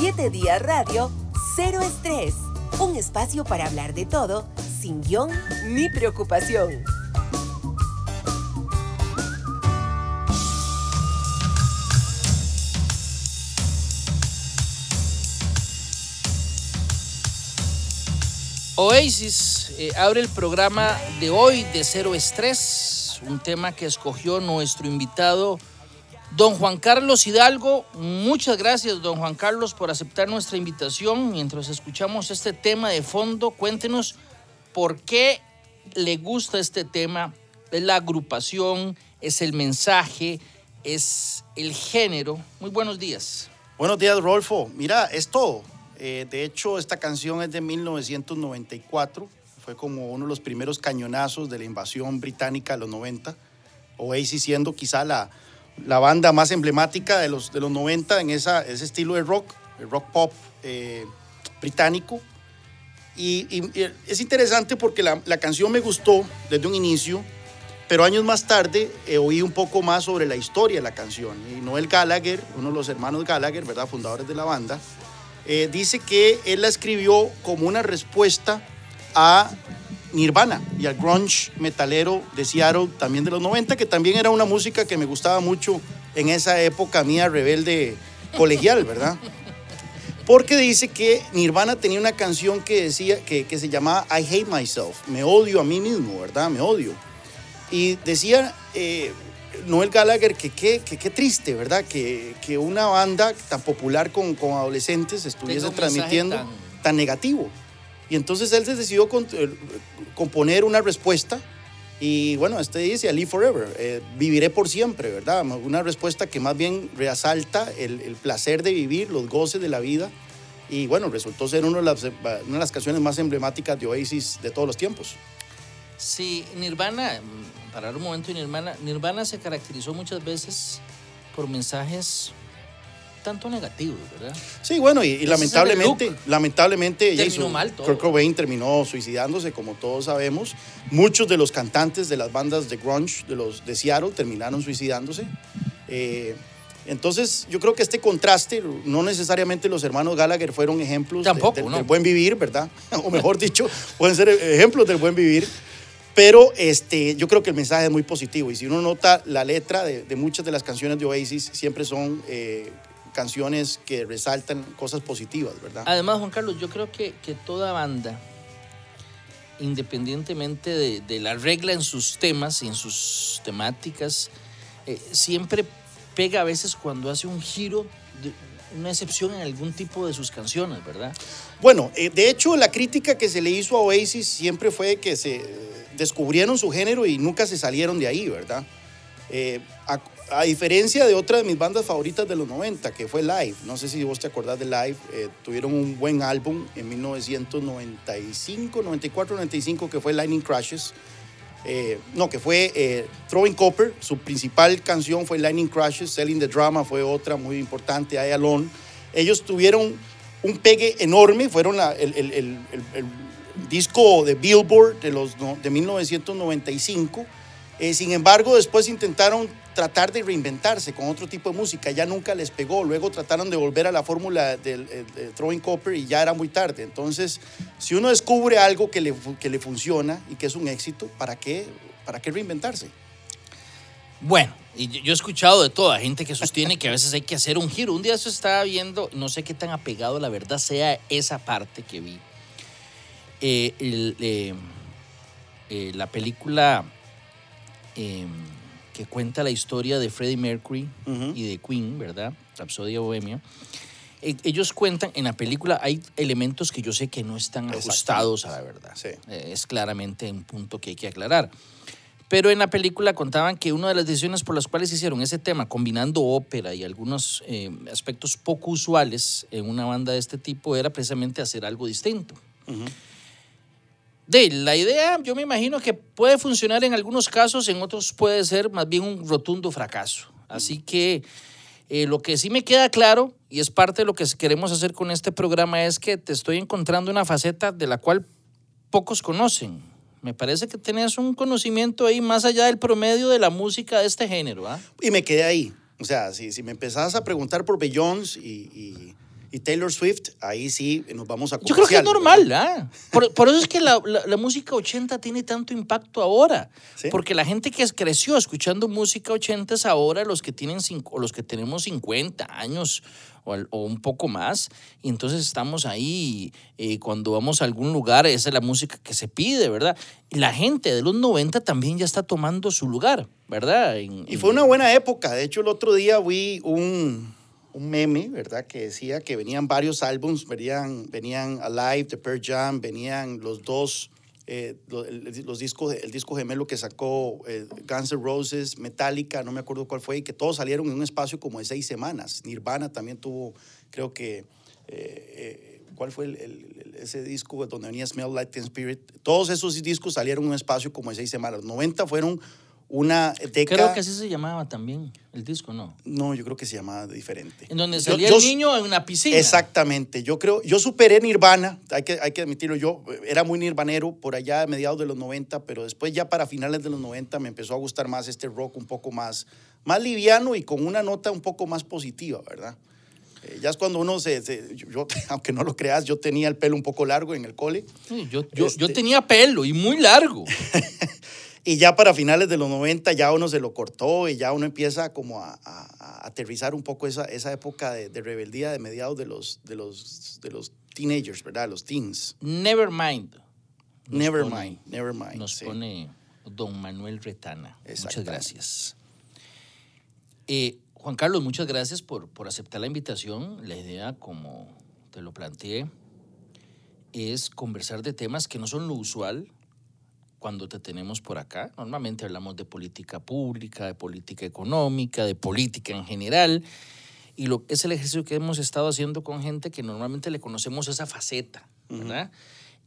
7 Días Radio, Cero Estrés. Un espacio para hablar de todo, sin guion ni preocupación. Oasis eh, abre el programa de hoy de Cero Estrés, un tema que escogió nuestro invitado Don Juan Carlos Hidalgo, muchas gracias, don Juan Carlos, por aceptar nuestra invitación. Mientras escuchamos este tema de fondo, cuéntenos por qué le gusta este tema. Es la agrupación, es el mensaje, es el género. Muy buenos días. Buenos días, Rolfo. Mira, es todo. Eh, de hecho, esta canción es de 1994. Fue como uno de los primeros cañonazos de la invasión británica de los 90. Oasis siendo quizá la la banda más emblemática de los, de los 90 en esa, ese estilo de rock, el rock pop eh, británico. Y, es interesante porque la, la, canción me gustó desde un inicio, pero años más tarde eh, oí un poco más sobre la historia de la canción. Y Noel Gallagher, uno de los hermanos Gallagher, ¿verdad? fundadores de la banda, eh, dice que él la escribió como una respuesta a Nirvana y al grunge metalero de Seattle también de los 90, que también era una música que me gustaba mucho en esa época mía rebelde colegial, ¿verdad? Porque dice que Nirvana tenía una canción que decía que, que se llamaba I Hate Myself, me odio a mí mismo, ¿verdad? Me odio. Y decía eh, Noel Gallagher que qué que, triste, ¿verdad? Que, que, una banda tan popular con, con adolescentes estuviese transmitiendo tan negativo. Y entonces él se decidió eh, componer una respuesta y bueno, este dice, I live forever, eh, viviré por siempre, ¿verdad? Una respuesta que más bien resalta el, placer de vivir, los goces de la vida. Y bueno, resultó ser una de, las, canciones más emblemáticas de Oasis de todos los tiempos. Sí, Nirvana, para un momento Nirvana, Nirvana se caracterizó muchas veces por mensajes tanto negativo, ¿verdad? Sí, bueno, y, lamentablemente, lamentablemente terminó Kurt Cobain terminó suicidándose, como todos sabemos. Muchos de los cantantes de las bandas de grunge de los de Seattle terminaron suicidándose. Eh, entonces, yo creo que este contraste, no necesariamente los hermanos Gallagher fueron ejemplos del buen vivir, ¿verdad? o mejor dicho, pueden ser ejemplos del buen vivir. Pero este, yo creo que el mensaje es muy positivo y si uno nota la letra de, muchas de las canciones de Oasis, siempre son eh, canciones que resaltan cosas positivas, ¿verdad? Además, Juan Carlos, yo creo que, que toda banda, independientemente de, la regla en sus temas y en sus temáticas, eh, siempre pega a veces cuando hace un giro, de, una excepción en algún tipo de sus canciones, ¿verdad? Bueno, eh, de hecho la crítica que se le hizo a Oasis siempre fue que se descubrieron su género y nunca se salieron de ahí, ¿verdad? Eh, a diferencia de otra de mis bandas favoritas de los 90, que fue Live, no sé si vos te acordás de Live, eh, tuvieron un buen álbum en 1995, 94, 95, que fue Lightning Crashes. Eh, no, que fue eh, Throwing Copper, su principal canción fue Lightning Crashes, Selling the Drama fue otra muy importante, I Alone. Ellos tuvieron un pegue enorme, fueron el, el, el, el, disco de Billboard de, los, de 1995. sin embargo, después intentaron tratar de reinventarse con otro tipo de música. Ya nunca les pegó. Luego trataron de volver a la fórmula del, Throwing Copper y ya era muy tarde. Entonces, si uno descubre algo que le, que le funciona y que es un éxito, ¿para qué, ¿para qué reinventarse? Bueno, y yo he escuchado de toda gente que sostiene que a veces hay que hacer un giro. Un día eso estaba viendo, no sé qué tan apegado la verdad sea esa parte que vi. Eh, eh, eh, la película em, que cuenta la historia de Freddie Mercury y de Queen, ¿verdad? Rapsodia Bohemia. E, ellos cuentan, en la película hay elementos que yo sé que no están ajustados a la verdad. Eh, es claramente un punto que hay que aclarar. Pero en la película contaban que una de las decisiones por las cuales hicieron ese tema, combinando ópera y algunos eh, aspectos poco usuales en una banda de este tipo, era precisamente hacer algo distinto. De la idea, yo me imagino que puede funcionar en algunos casos, en otros puede ser más bien un rotundo fracaso. Así que eh, lo que sí me queda claro, y es parte de lo que queremos hacer con este programa, es que te estoy encontrando una faceta de la cual pocos conocen. Me parece que tenías un conocimiento ahí más allá del promedio de la música de este género. ¿ah? Y me quedé ahí. O sea, si, si me empezabas a preguntar por Beyoncé y, Y Taylor Swift, ahí sí nos vamos a Yo creo que es comercial, normal. ¿ah? Por, por eso es que la, la- la música 80 tiene tanto impacto ahora. Sí. Porque la gente que creció escuchando música 80 es ahora los que, tienen cinco- los que tenemos 50 años o, o un poco más. Y entonces estamos ahí eh, cuando vamos a algún lugar, esa es la música que se pide, ¿verdad? Y la gente de los 90 también ya está tomando su lugar, ¿verdad? En- Y en- fue una buena época. De hecho, el otro día vi un, un meme, ¿verdad? Que decía que venían varios álbums, venían, venían Alive, The Pearl Jam, venían los dos, eh, los discos, el disco gemelo que sacó eh, Guns N' Roses, Metallica, no me acuerdo cuál fue, y que todos salieron en un espacio como de seis semanas. Nirvana también tuvo, creo que, eh, ¿cuál fue el- ese disco donde venía Smell Like Teen Spirit? Todos esos discos salieron en un espacio como de seis semanas. Los 90 fueron una década... Creo que así se llamaba también el disco, ¿no? No, yo creo que se llamaba diferente. En donde Yo- salía yo- el niño en una piscina. Exactamente. Yo creo, yo superé Nirvana, hay que, hay que admitirlo. Yo era muy nirvanero por allá a mediados de los 90, pero después ya para finales de los 90 me empezó a gustar más este rock un poco más, más liviano y con una nota un poco más positiva, ¿verdad? Eh, ya es cuando uno se, se- yo, yo, aunque no lo creas, yo tenía el pelo un poco largo en el cole. Sí, yo, yo, yo Este- tenía pelo y muy largo. Y ya para finales de los 90 ya uno se lo cortó y ya uno empieza como a, a- a aterrizar un poco esa, esa época de, de rebeldía de mediados de los, de, los, de los teenagers, ¿verdad? Los teens. Nevermind. Nos Never pone- mind, never mind. Nos sí. pone don Manuel Retana. Muchas gracias. Eh, Juan Carlos, muchas gracias por, por aceptar la invitación. La idea, como te lo planteé, es conversar de temas que no son lo usual cuando te tenemos por acá. Normalmente hablamos de política pública, de política económica, de política en general. Y lo, es el ejercicio que hemos estado haciendo con gente que normalmente le conocemos esa faceta, ¿verdad?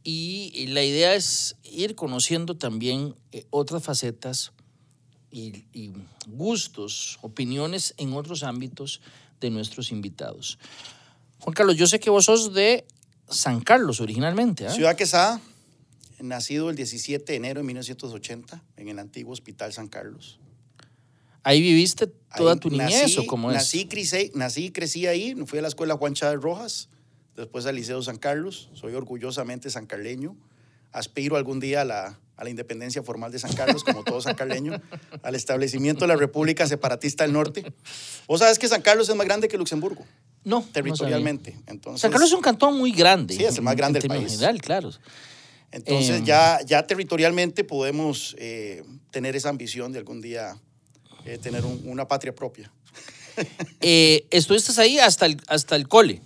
y, y la idea es ir conociendo también eh, otras facetas y, y gustos, opiniones en otros ámbitos de nuestros invitados. Juan Carlos, yo sé que vos sos de San Carlos originalmente, ¿ah? Ciudad Quesada, nacido el 17 de enero de 1980 en el antiguo Hospital San Carlos. ¿Ahí viviste toda Ahí tu niñez nací, o cómo es? Nací, crecí, nací y crecí ahí. Fui a la escuela Juan Chávez Rojas, después al Liceo San Carlos. Soy orgullosamente sancarleño. Aspiro algún día a la, a la independencia formal de San Carlos, como todo sancarleño, al establecimiento de la República Separatista del Norte. Vos sabes que San Carlos es más grande que Luxemburgo, No, no territorialmente. Entonces, San Carlos es un cantón muy grande. Sí, es el más grande en del país. general, claro. Entonces Em. ya, ya territorialmente podemos eh, tener esa ambición de algún día eh, tener un- una patria propia. Eh, estuviste ahí hasta el, hasta el cole.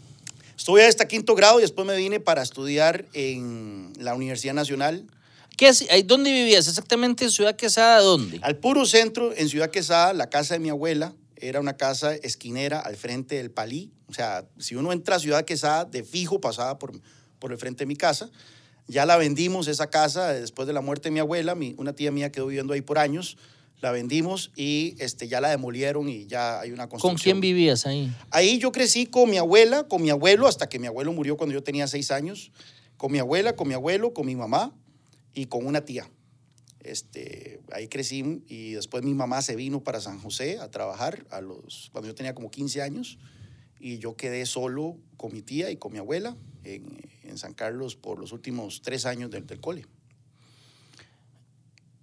Estuve hasta quinto grado y después me vine para estudiar en la Universidad Nacional, ¿Qué, ¿Dónde vivías? ¿Exactamente en Ciudad Quesada? ¿Dónde? al puro centro, en Ciudad Quesada, la casa de mi abuela. Era una casa esquinera al frente del Palí. O sea, si uno entra a Ciudad Quesada, de fijo pasaba por, por el frente de mi casa. Ya la vendimos esa casa después de la muerte de mi abuela. Mi- una tía mía quedó viviendo ahí por años. La vendimos y este, ya la demolieron y ya hay una ¿Con construcción. quién vivías ahí? Ahí yo crecí con mi abuela, con mi abuelo, hasta que mi abuelo murió cuando yo tenía seis años. Con mi abuela, con mi abuelo, con mi mamá y con una tía. Este, ahí crecí y después mi mamá se vino para San José a trabajar a los, cuando yo tenía como 15 años y yo quedé solo con mi tía y con mi abuela en, en San Carlos por los últimos tres años del, del cole.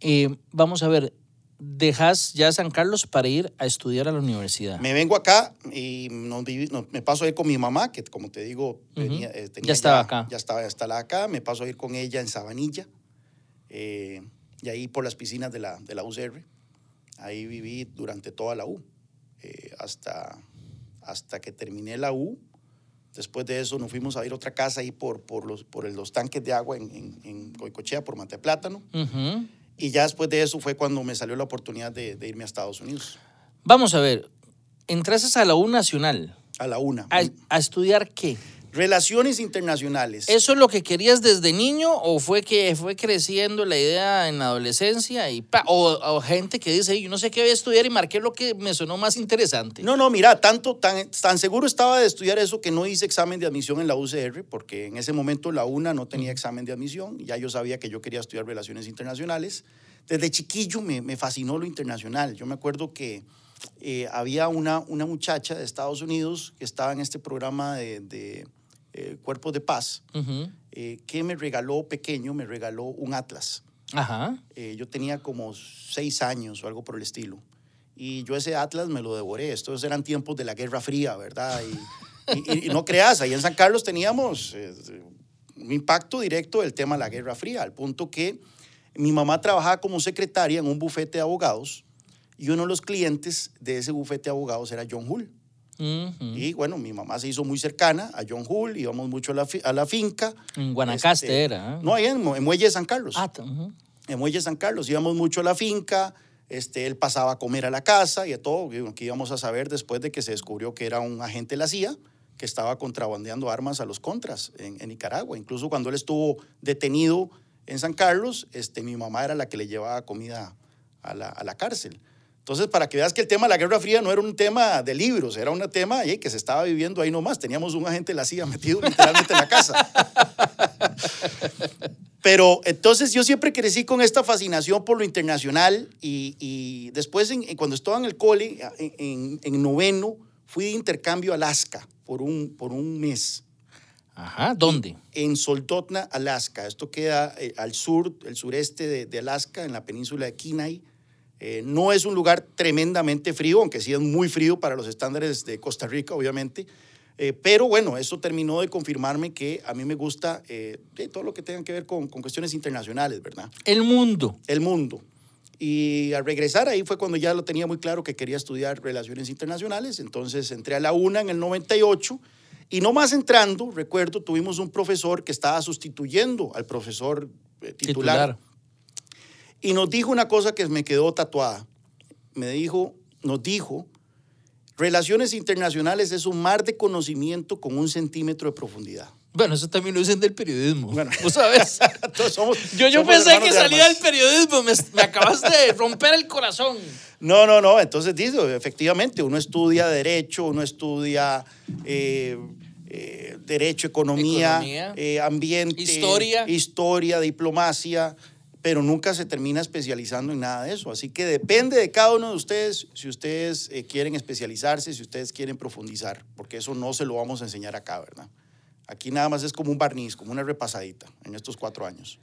Eh, vamos a ver, dejas ya San Carlos para ir a estudiar a la universidad. Me vengo acá y nos vivi- nos- me paso a ir con mi mamá, que como te digo, venía- eh, tenía Ya estaba acá. Ya estaba instalada acá. Me paso a ir con ella en Sabanilla, eh, y ahí por las piscinas de la, de la UCR. Ahí viví durante toda la U, eh, hasta, hasta que terminé la U. Después de eso nos fuimos a ir a otra casa ahí por, por, los, por los tanques de agua en, en, en Goicochea, por Mateplátano. Y ya después de eso fue cuando me salió la oportunidad de, de irme a Estados Unidos, Vamos a ver, entraste a la U Nacional. a la UNA. ¿A, a estudiar qué? Relaciones internacionales. ¿Eso es lo que querías desde niño o fue que fue creciendo la idea en la adolescencia? Y pa- o, o gente que dice, yo no sé qué voy a estudiar y marqué lo que me sonó más interesante. No, no, mira, tanto, tan, tan seguro estaba de estudiar eso que no hice examen de admisión en la UCR, porque en ese momento la UNA no tenía examen de admisión. Ya yo sabía que yo quería estudiar relaciones internacionales. Desde chiquillo me, me fascinó lo internacional. Yo me acuerdo que eh, había una, una muchacha de Estados Unidos que estaba en este programa de, de eh, Cuerpos de Paz, eh, que me regaló pequeño, me regaló un atlas. Ajá. Eh, yo tenía como seis años o algo por el estilo. Y yo ese Atlas me lo devoré. Estos eran tiempos de la Guerra Fría, ¿verdad? Y, y- y no creas, ahí en San Carlos teníamos eh, un impacto directo del tema de la Guerra Fría, al punto que mi mamá trabajaba como secretaria en un bufete de abogados y uno de los clientes de ese bufete de abogados era John Hull. Y bueno, mi mamá se hizo muy cercana a John Hull, íbamos mucho a la, a la finca. En Guanacaste Este, era. ¿eh? No, ahí en, Mu- en Muelle de San Carlos Ah, en Muelle San Carlos. Íbamos mucho a la finca, este, él pasaba a comer a la casa y a todo, que que íbamos a saber después de que se descubrió que era un agente de la CIA que estaba contrabandeando armas a los contras en, en Nicaragua. Incluso cuando él estuvo detenido en San Carlos, este, mi mamá era la que le llevaba comida a la, a la cárcel. Entonces, para que veas que el tema de la Guerra Fría no era un tema de libros, era un tema eh, que se estaba viviendo ahí nomás. Teníamos un agente de la CIA metido literalmente en la casa. Pero entonces yo siempre crecí con esta fascinación por lo internacional y, y después en- en cuando estaba en el cole, en, en- en noveno, fui de intercambio a Alaska por un, por un mes Ajá. ¿Dónde? en Soldotna, Alaska. Esto queda eh, al sur, el sureste de, de Alaska, en la península de Kenai. Eh, no es un lugar tremendamente frío, aunque sí es muy frío para los estándares de Costa Rica, obviamente. Eh, pero bueno, eso terminó de confirmarme que a mí me gusta eh, todo lo que tenga que ver con, con cuestiones internacionales, ¿verdad? El mundo. El mundo. Y al regresar ahí fue cuando ya lo tenía muy claro que quería estudiar relaciones internacionales. Entonces entré a la UNA en el 98 y no más entrando, recuerdo, tuvimos un profesor que estaba sustituyendo al profesor titular, Titular. Y nos dijo una cosa que me quedó tatuada. Me dijo, nos dijo, relaciones internacionales es un mar de conocimiento con un centímetro de profundidad. Bueno, eso también lo dicen del periodismo. Bueno. ¿Vos sabes? Somos- Yo, yo somos pensé que de salía del periodismo. Me, me acabas de romper el corazón. No, no, no. Entonces dice, efectivamente, uno estudia derecho, uno estudia eh, eh, derecho, economía, Economía. eh, ambiente, Historia. historia, diplomacia, pero nunca se termina especializando en nada de eso. Así que depende de cada uno de ustedes si ustedes eh, quieren especializarse, si ustedes quieren profundizar, porque eso no se lo vamos a enseñar acá, ¿verdad? Aquí nada más es como un barniz, como una repasadita en estos cuatro años.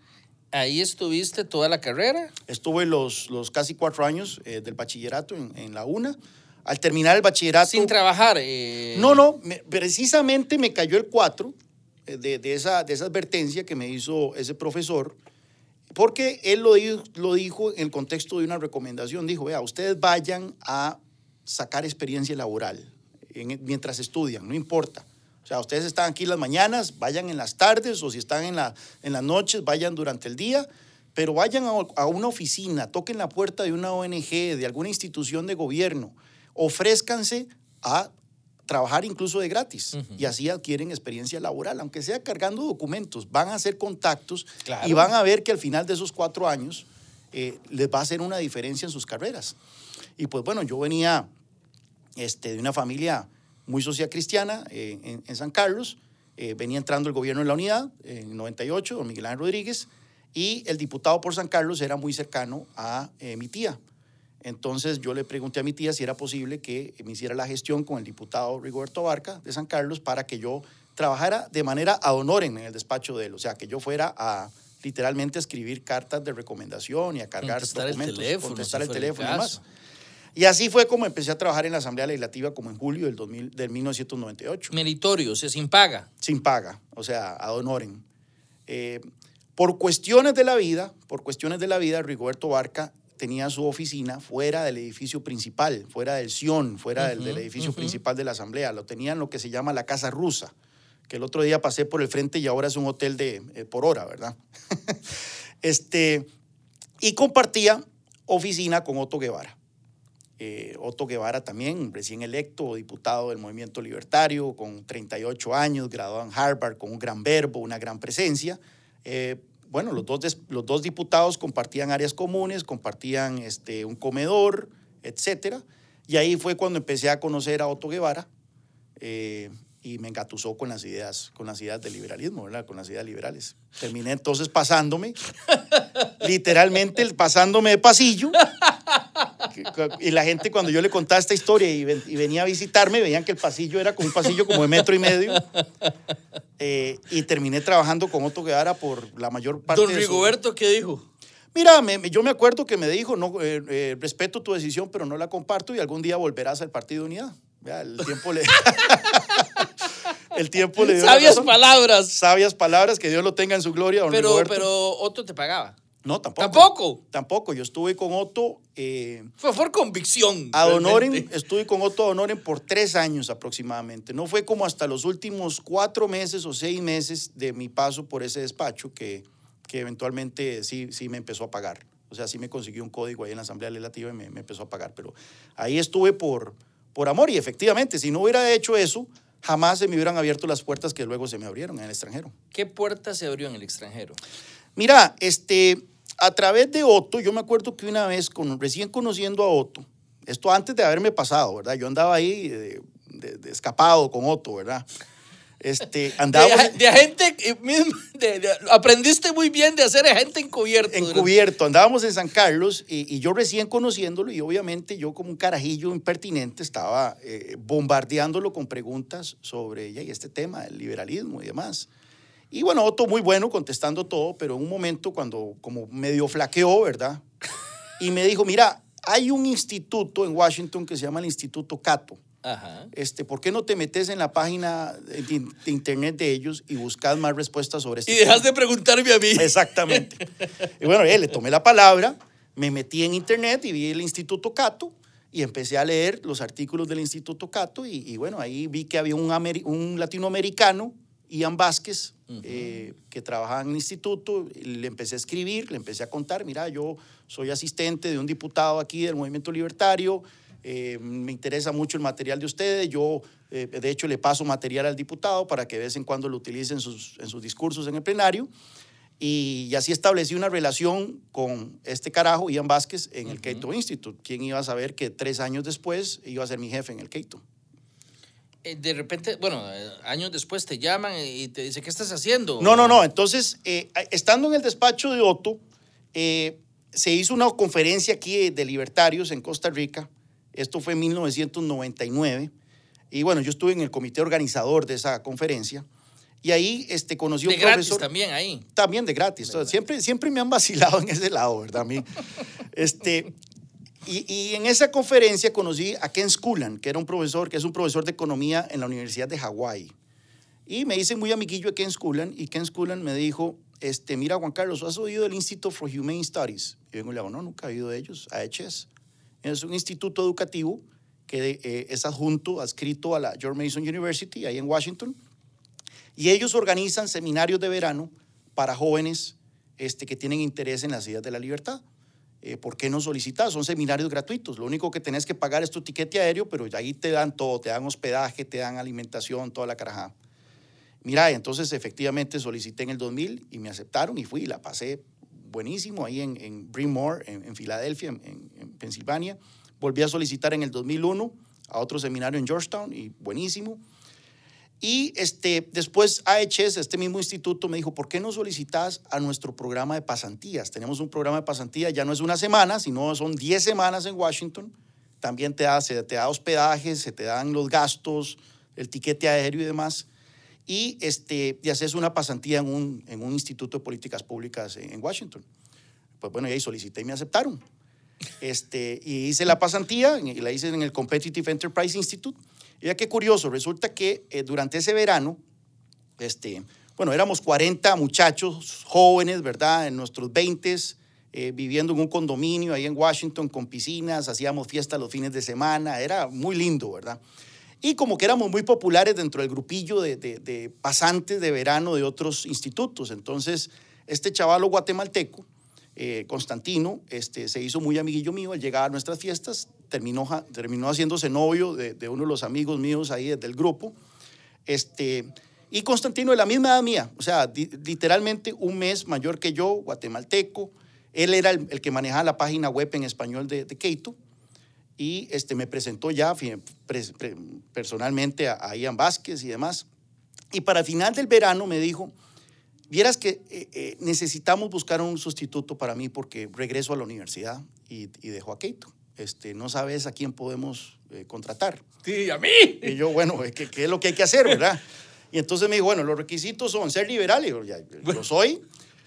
Ahí estuviste toda la carrera. Estuve los, los casi cuatro años eh, del bachillerato en, en la UNA. Al terminar el bachillerato... Sin trabajar. eh, No, no, me- precisamente me cayó el 4 de, de esa, de esa advertencia que me hizo ese profesor, porque él lo, di- lo dijo en el contexto de una recomendación. Dijo, vea, ustedes vayan a sacar experiencia laboral en- mientras estudian, no importa. O sea, ustedes están aquí las mañanas, vayan en las tardes, o si están en, la, en las noches, vayan durante el día, pero vayan a, a una oficina, toquen la puerta de una ONG, de alguna institución de gobierno, ofrézcanse a trabajar incluso de gratis y así adquieren experiencia laboral, aunque sea cargando documentos, van a hacer contactos Claro. y van a ver que al final de esos cuatro años eh, les va a hacer una diferencia en sus carreras. Y pues bueno, yo venía este, de una familia muy sociacristiana eh, en, en San Carlos, eh, venía entrando el gobierno de la unidad en el 98, don Miguel Ángel Rodríguez, y el diputado por San Carlos era muy cercano a eh, mi tía. Entonces yo le pregunté a mi tía si era posible que me hiciera la gestión con el diputado Rigoberto Barca de San Carlos para que yo trabajara de manera ad honorem en el despacho de él, o sea, que yo fuera a literalmente escribir cartas de recomendación y a cargar Contestar el documentos, teléfono, contestar si el teléfono y demás. Y así fue como empecé a trabajar en la Asamblea Legislativa como en julio del, 2000, del 1998 Meritorio, o sea, sin paga. sin paga, o sea, ad honorem. Eh, por cuestiones de la vida, por cuestiones de la vida, Rigoberto Barca tenía su oficina fuera del edificio principal, fuera del Sion, fuera del, del edificio principal de la Asamblea. Lo tenía en lo que se llama la Casa Rusa, que el otro día pasé por el frente y ahora es un hotel de eh, por hora, ¿verdad? este, y compartía oficina con Otto Guevara. Eh, Otto Guevara también, recién electo diputado del Movimiento Libertario, con 38 años, graduado en Harvard, con un gran verbo, una gran presencia. Eh, bueno, los dos, des- los dos diputados compartían áreas comunes, compartían este, un comedor, etcétera. Y ahí fue cuando empecé a conocer a Otto Guevara eh, y me engatusó con las ideas, con las ideas del liberalismo, ¿verdad? Con las ideas liberales. Terminé entonces pasándome, literalmente pasándome de pasillo Y la gente cuando yo le contaba esta historia y, venía a visitarme, veían que el pasillo era como un pasillo como de metro y medio. Eh, y terminé trabajando con Otto Guevara por la mayor parte Don Rigoberto, ¿qué dijo? Mira, yo me acuerdo que me dijo, no, eh, eh, respeto tu decisión, pero no la comparto y algún día volverás al Partido Unidad. el tiempo le... el tiempo le dio Sabias palabras. Sabias palabras, que Dios lo tenga en su gloria. pero, pero Otto te pagaba. No, tampoco. ¿Tampoco? Tampoco. Yo estuve con Otto. Eh, fue por convicción. A Donoren, estuve con Otto Donoren por tres años aproximadamente. No fue como hasta los últimos cuatro meses o seis meses de mi paso por ese despacho que, que eventualmente sí, sí me empezó a pagar. O sea, sí me consiguió un código ahí en la Asamblea Legislativa y me, me empezó a pagar. Pero ahí estuve por, por amor y efectivamente, si no hubiera hecho eso, jamás se me hubieran abierto las puertas que luego se me abrieron en el extranjero. ¿Qué puerta se abrió en el extranjero? Mira, este, a través de Otto, yo me acuerdo que una vez, con, recién conociendo a Otto, esto antes de haberme pasado, ¿verdad? Yo andaba ahí de, escapado con Otto, ¿verdad? Este, andaba de, agente, de, aprendiste muy bien de hacer agente encubierto. Encubierto, andábamos en San Carlos y, yo recién conociéndolo y obviamente yo como un carajillo impertinente estaba eh, bombardeándolo con preguntas sobre y este tema, el liberalismo y demás. Y bueno, Otto muy bueno contestando todo, pero en un momento cuando como medio flaqueó, ¿verdad? Y me dijo, mira, hay un instituto en Washington que se llama el Instituto Cato. Ajá. Este, ¿Por qué no te metes en la página de, internet de ellos y buscas más respuestas sobre esto? Y dejas de preguntarme a mí. Exactamente. y bueno, eh, le tomé la palabra, me metí en internet y vi el Instituto Cato y empecé a leer los artículos del Instituto Cato y, bueno, ahí vi que había un, un latinoamericano Ian Vázquez, eh, que trabajaba en el instituto, le empecé a escribir, le empecé a contar, mira, yo soy asistente de un diputado aquí del Movimiento Libertario, eh, me interesa mucho el material de ustedes, yo eh, de hecho le paso material al diputado para que de vez en cuando lo utilice en sus, en sus discursos en el plenario. Y, así establecí una relación con este carajo, Ian Vázquez, en el Cato Institute. ¿Quién iba a saber que tres años después iba a ser mi jefe en el Cato? Eh, de repente, bueno, eh, años después te llaman y te dicen, ¿qué estás haciendo? No, no, no. Entonces, eh, estando en el despacho de Otto, se hizo una conferencia aquí de libertarios en Costa Rica. Esto fue en 1999. Y bueno, yo estuve en el comité organizador de esa conferencia. Y ahí este, conocí un de gratis también ahí. También de gratis. siempre, siempre me han vacilado en ese lado, ¿verdad? A mí. Este, y, en esa conferencia conocí a Ken Sculan, que era un profesor, que es un profesor de economía en la Universidad de Hawái. Y me hice muy amiguillo de Ken Sculan, y Ken Sculan me dijo, este, mira Juan Carlos, ¿has oído del Institute for Humane Studies? Y vengo y le digo, no, nunca he oído de ellos, AHS. Es un instituto educativo que eh, es adjunto, adscrito a la George Mason University, ahí en Washington. Y ellos organizan seminarios de verano para jóvenes este, que tienen interés en las ideas de la libertad. Eh, ¿por qué no solicitas? Son seminarios gratuitos. Lo único que tenés que pagar es tu tiquete aéreo, pero ahí te dan todo, te dan hospedaje, te dan alimentación, toda la carajada. Mira, entonces efectivamente solicité en el 2000 y me aceptaron y fui, la pasé buenísimo ahí en, Bryn en, Filadelfia, en, en, Pensilvania. Volví a solicitar en el 2001 a otro seminario en Georgetown y buenísimo. Y este, después AHS, este mismo instituto, me dijo, ¿por qué no solicitas a nuestro programa de pasantías? Tenemos un programa de pasantías, ya no es una semana, sino son 10 semanas en Washington. También te da, se te da hospedaje, se te dan los gastos, el tiquete aéreo y demás. Y, este, y haces una pasantía en un, en un instituto de políticas públicas en, Washington. Pues bueno, y ahí solicité y me aceptaron. Este, y hice la pasantía, y la hice en el Competitive Enterprise Institute ya qué curioso, resulta que eh, durante ese verano, este, bueno, éramos 40 muchachos jóvenes, ¿verdad? En nuestros 20 eh, viviendo en un condominio ahí en Washington con piscinas, hacíamos fiestas los fines de semana, era muy lindo, ¿verdad? Y como que éramos muy populares dentro del grupillo de, de pasantes de verano de otros institutos. Entonces, este chavalo guatemalteco, eh, Constantino este, se hizo muy amiguillo mío, él llegaba a nuestras fiestas, terminó, terminó haciéndose novio de, uno de los amigos míos ahí del grupo. Este, y Constantino de la misma edad mía, o sea, literalmente un mes mayor que yo, guatemalteco. Él era el, que manejaba la página web en español de, de Keito y este, me presentó ya personalmente a, a Ian Vázquez y demás. Y para final del verano me dijo, Vieras que eh, eh, necesitamos buscar un sustituto para mí porque regreso a la universidad y, y dejo a Keito. Este, no sabes a quién podemos eh, contratar. Sí, a mí. Y yo, bueno, ¿qué, ¿qué, es lo que hay que hacer, verdad? Y entonces me dijo, bueno, los requisitos son ser liberal, y yo, ya, lo soy,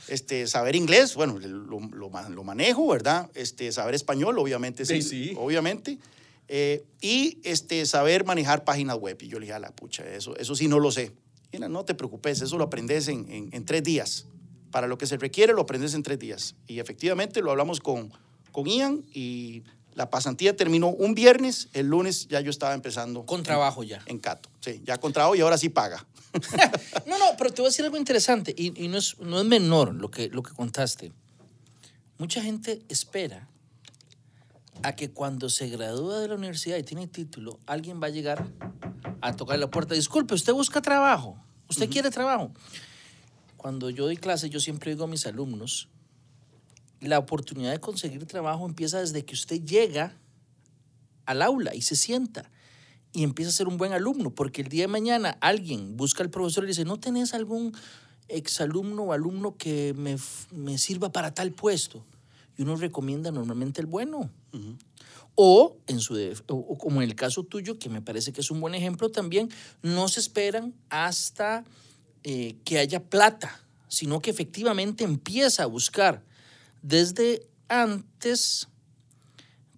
este, saber inglés, bueno, lo, lo, lo, manejo, ¿verdad? Este, saber español, obviamente sí, sí. obviamente. Eh, y este, saber manejar páginas web. Y yo le dije, a la pucha, eso, eso sí no lo sé. Y no te preocupes, eso lo aprendes en, en, en, tres días. Para lo que se requiere, lo aprendes en tres días. Y efectivamente lo hablamos con, con Ian y la pasantía terminó un viernes, el lunes ya yo estaba empezando. Con trabajo ya. En Cato, sí, ya con trabajo y ahora sí paga. no, no, pero te voy a decir algo interesante y, y no, es, no es menor lo que, lo que contaste. Mucha gente espera a que cuando se gradúa de la universidad y tiene título, alguien va a llegar a tocar la puerta. Disculpe, ¿usted busca trabajo? ¿Usted uh -huh. quiere trabajo? Cuando yo doy clase, yo siempre digo a mis alumnos, la oportunidad de conseguir trabajo empieza desde que usted llega al aula y se sienta y empieza a ser un buen alumno, porque el día de mañana alguien busca al profesor y dice, ¿no tenés algún exalumno o alumno que me, me sirva para tal puesto? Y uno recomienda normalmente el bueno. Uh -huh. O, en su, o como en el caso tuyo, que me parece que es un buen ejemplo también, no se esperan hasta eh, que haya plata, sino que efectivamente empieza a buscar desde antes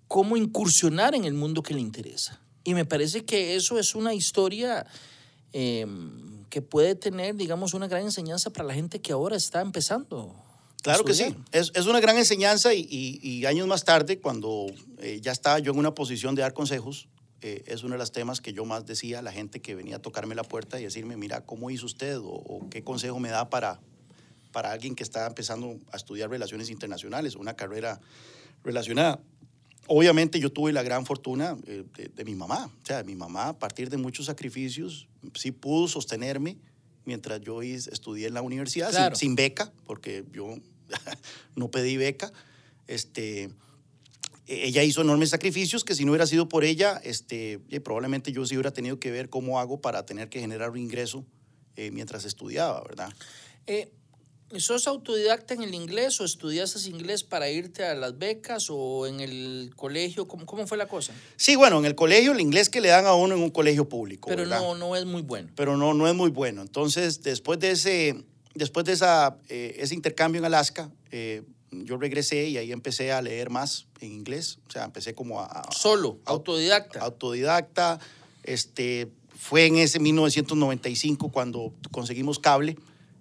cómo incursionar en el mundo que le interesa. Y me parece que eso es una historia eh, que puede tener, digamos, una gran enseñanza para la gente que ahora está empezando. Claro que sí, es, es, una gran enseñanza y, y, y años más tarde, cuando eh, ya estaba yo en una posición de dar consejos, eh, es uno de los temas que yo más decía a la gente que venía a tocarme la puerta y decirme, mira, ¿cómo hizo usted? O, o qué consejo me da para, para alguien que está empezando a estudiar relaciones internacionales, una carrera relacionada. Obviamente yo tuve la gran fortuna eh, de, de, mi mamá, o sea, mi mamá a partir de muchos sacrificios sí pudo sostenerme mientras yo estudié en la universidad claro. sin, sin, beca, porque yo no pedí beca. Este, ella hizo enormes sacrificios que si no hubiera sido por ella, este, probablemente yo sí hubiera tenido que ver cómo hago para tener que generar un ingreso eh, mientras estudiaba, ¿verdad? Eh, ¿Sos autodidacta en el inglés o estudiaste inglés para irte a las becas o en el colegio? ¿Cómo, ¿Cómo, fue la cosa? Sí, bueno, en el colegio, el inglés que le dan a uno en un colegio público. Pero ¿verdad? no, no es muy bueno. Pero no, no es muy bueno. Entonces, después de ese, después de esa, eh, ese intercambio en Alaska, eh, yo regresé y ahí empecé a leer más en inglés. O sea, empecé como a... a Solo, autodidacta. Autodidacta. Este, fue en ese 1995 cuando conseguimos cable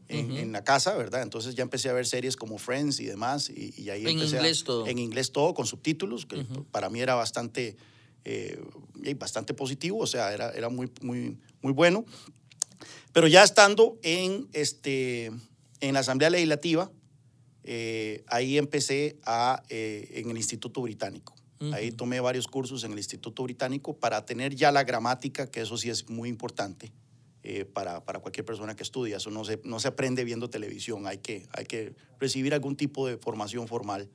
en, uh -huh. en, la casa, ¿verdad? Entonces ya empecé a ver series como Friends y demás. Y, y ahí en empecé inglés a, todo. En inglés todo, con subtítulos, que uh -huh. para mí era bastante, eh, bastante positivo, o sea, era, era muy, muy, muy bueno. Pero ya estando en, este, en la Asamblea Legislativa, eh, ahí empecé a, eh, en el Instituto Británico. Uh -huh. Ahí tomé varios cursos en el Instituto Británico para tener ya la gramática, que eso sí es muy importante eh, para, para, cualquier persona que estudia. Eso no se, no se aprende viendo televisión, hay que, hay que recibir algún tipo de formación formal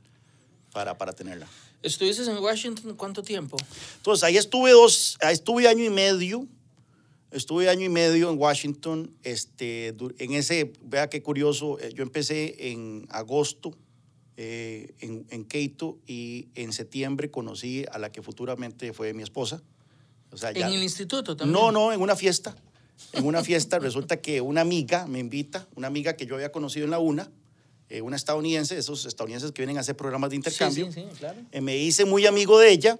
para, para tenerla. ¿Estuviste en Washington cuánto tiempo? Entonces, ahí estuve dos, ahí estuve año y medio. Estuve año y medio en Washington. Este, en ese, vea qué curioso, eh, yo empecé en agosto eh, en, en Keito y en septiembre conocí a la que futuramente fue mi esposa. O sea, ya, ¿En el instituto también? No, no, en una fiesta en una fiesta resulta que una amiga me invita, una amiga que yo había conocido en la UNA, eh, una estadounidense, esos estadounidenses que vienen a hacer programas de intercambio. Sí, sí, sí, claro. eh, me hice muy amigo de ella.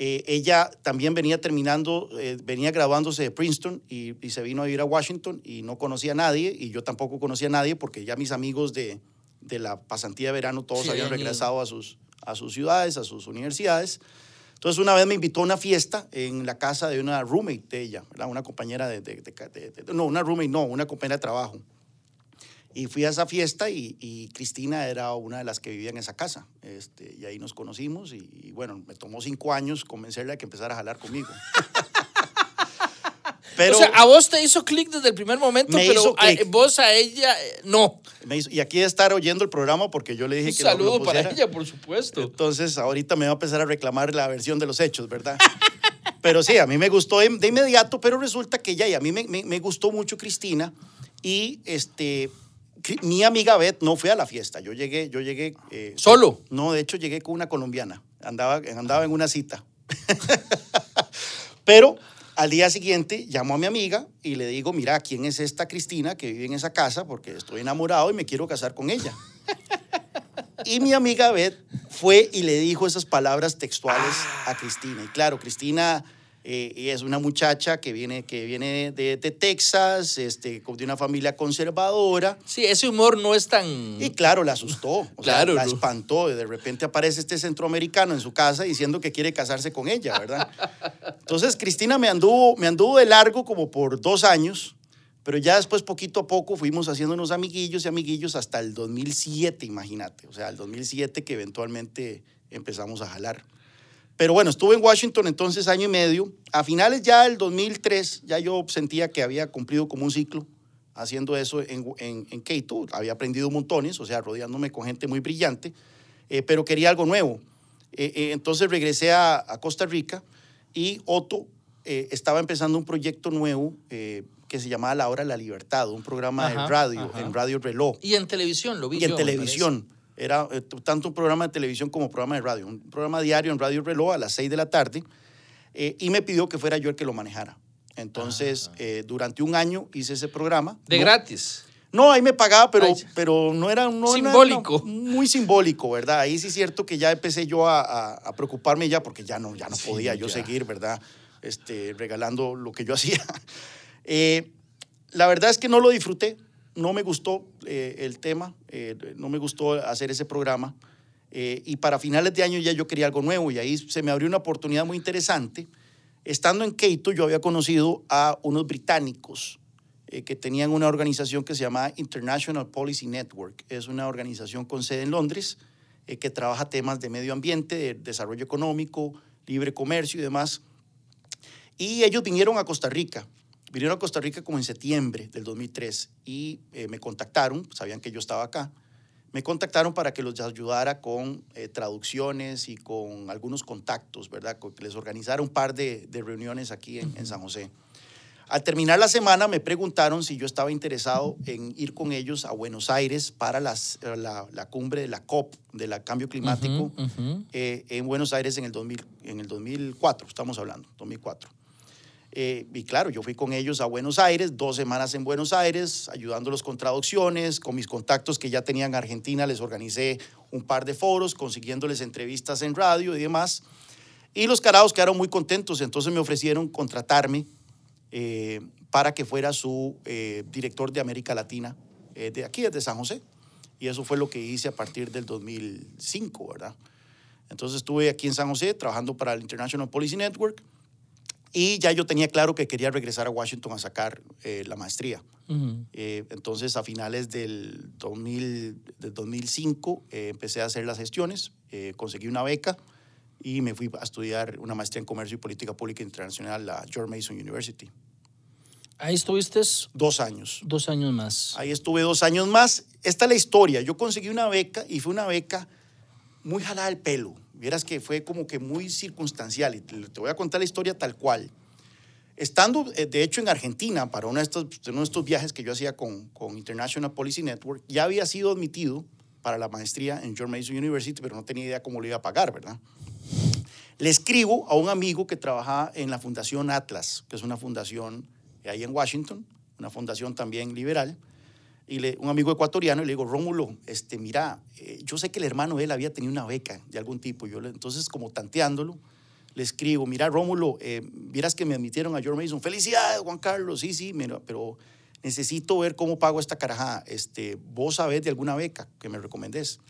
Eh, ella también venía terminando, venía graduándose de Princeton y, y, se vino a ir a Washington y no conocía a nadie y yo tampoco conocía a nadie porque ya mis amigos de, de la pasantía de verano todos habían regresado a sus, a sus ciudades, a sus universidades. Entonces una vez me invitó a una fiesta en la casa de una roommate de ella, ¿verdad? una compañera de, de, de, de, no, una roommate no, una compañera de trabajo. Y fui a esa fiesta y, y, Cristina era una de las que vivía en esa casa. Este, y ahí nos conocimos y, y, bueno, me tomó cinco años convencerle a que empezara a jalar conmigo. Pero, o sea, a vos te hizo clic desde el primer momento, pero a, vos a ella eh, no. Hizo, y aquí estar oyendo el programa porque yo le dije Un que saludo lo, lo para ella, por supuesto. Entonces, ahorita me va a empezar a reclamar la versión de los hechos, ¿verdad? pero sí, a mí me gustó de, de inmediato, pero resulta que ya, y a mí me, me, me gustó mucho Cristina y este mi amiga Beth no fue a la fiesta. Yo llegué, yo llegué. Eh, ¿Solo? No, de hecho llegué con una colombiana. andaba, andaba en una cita. Pero al día siguiente llamo a mi amiga y le digo, mira, ¿quién es esta Cristina que vive en esa casa? Porque estoy enamorado y me quiero casar con ella. Y mi amiga Beth fue y le dijo esas palabras textuales a Cristina. Y claro, Cristina eh, es una muchacha que viene, que viene de, de Texas, este, de una familia conservadora. Sí, ese humor no es tan... Y claro, la asustó, o Claro, sea, la ¿no? espantó. De repente aparece este centroamericano en su casa diciendo que quiere casarse con ella, ¿verdad? Entonces Cristina me anduvo, me anduvo de largo como por dos años, pero ya después poquito a poco fuimos haciéndonos amiguillos y amiguillos hasta el 2007, imagínate. O sea, el 2007 que eventualmente empezamos a jalar. Pero bueno, estuve en Washington entonces año y medio. A finales ya del 2003, ya yo sentía que había cumplido como un ciclo haciendo eso en, en, en K2. Había aprendido montones, o sea, rodeándome con gente muy brillante, eh, pero quería algo nuevo. Eh, eh, entonces regresé a, a, Costa Rica y Otto estaba empezando un proyecto nuevo que se llamaba La Hora de la Libertad, un programa Ajá, de radio, ajá. en Radio Reloj Y en televisión, lo vi y en yo, televisión. Era eh, tanto un programa de televisión como programa de radio. Un programa diario en Radio Reloj a las 6 de la tarde. eh, y me pidió que fuera yo el que lo manejara. Entonces, eh, durante un año hice ese programa. De No- gratis. No, ahí me pagaba, pero, Ay. pero no era... No, Simbólico. no, muy simbólico, ¿verdad? Ahí sí es cierto que ya empecé yo a, a- a preocuparme ya porque ya no, ya no Sí, podía yo ya. seguir, ¿verdad? Este, regalando lo que yo hacía. Eh, la verdad es que no lo disfruté, no me gustó eh, el tema, eh, no me gustó hacer ese programa. eh, y para finales de año ya yo quería algo nuevo y ahí se me abrió una oportunidad muy interesante. Estando en Keito yo había conocido a unos británicos que tenían una organización que se llamaba International Policy Network. Es una organización con sede en Londres que trabaja temas de medio ambiente, de desarrollo económico, libre comercio y demás. Y ellos vinieron a Costa Rica. Vinieron a Costa Rica como en septiembre del 2003 y eh, me contactaron, sabían que yo estaba acá, me contactaron para que los ayudara con eh, traducciones y con algunos contactos, ¿verdad? Que les organizara un par de, de reuniones aquí en, en San José. Al terminar la semana me preguntaron si yo estaba interesado en ir con ellos a Buenos Aires para las- la, la cumbre de la COP, del cambio climático, Ujú, ujú. eh, en Buenos Aires en el, 2000, en el 2004, estamos hablando, 2004. Eh, y claro, yo fui con ellos a Buenos Aires, dos semanas en Buenos Aires, ayudándolos con traducciones, con mis contactos que ya tenían en Argentina, les organicé un par de foros, consiguiéndoles entrevistas en radio y demás. Y los carados quedaron muy contentos, entonces me ofrecieron contratarme eh, para que fuera su eh, director de América Latina, de aquí, desde San José. Y eso fue lo que hice a partir del 2005, ¿verdad? Entonces estuve aquí en San José trabajando para el International Policy Network y ya yo tenía claro que quería regresar a Washington a sacar eh, la maestría. Ujú. Eh, entonces, a finales del, 2000, del 2005 eh, empecé a hacer las gestiones, eh, conseguí una beca y me fui a estudiar una maestría en Comercio y Política Pública Internacional a George Mason University. Ahí estuviste Dos años. dos años más. Ahí estuve dos años más. Esta es la historia. Yo conseguí una beca y fue una beca muy jalada del pelo. Vieras que fue como que muy circunstancial y te, voy a contar la historia tal cual. Estando, eh, de hecho, en Argentina, para uno de estos, uno de estos viajes que yo hacía con, con International Policy Network, ya había sido admitido para la maestría en George Mason University, pero no tenía idea cómo lo iba a pagar, ¿verdad? Le escribo a un amigo que trabajaba en la Fundación Atlas, que es una fundación ahí en Washington, una fundación también liberal, y le, un amigo ecuatoriano, y le digo, Rómulo, este, mira, eh, yo sé que el hermano de él había tenido una beca de algún tipo, yo le- entonces como tanteándolo, le escribo, mira, Rómulo, eh, vieras que me admitieron a George Mason, felicidades, Juan Carlos, sí, sí, mira, pero necesito ver cómo pago esta carajada, este, vos sabés de alguna beca que me recomendés.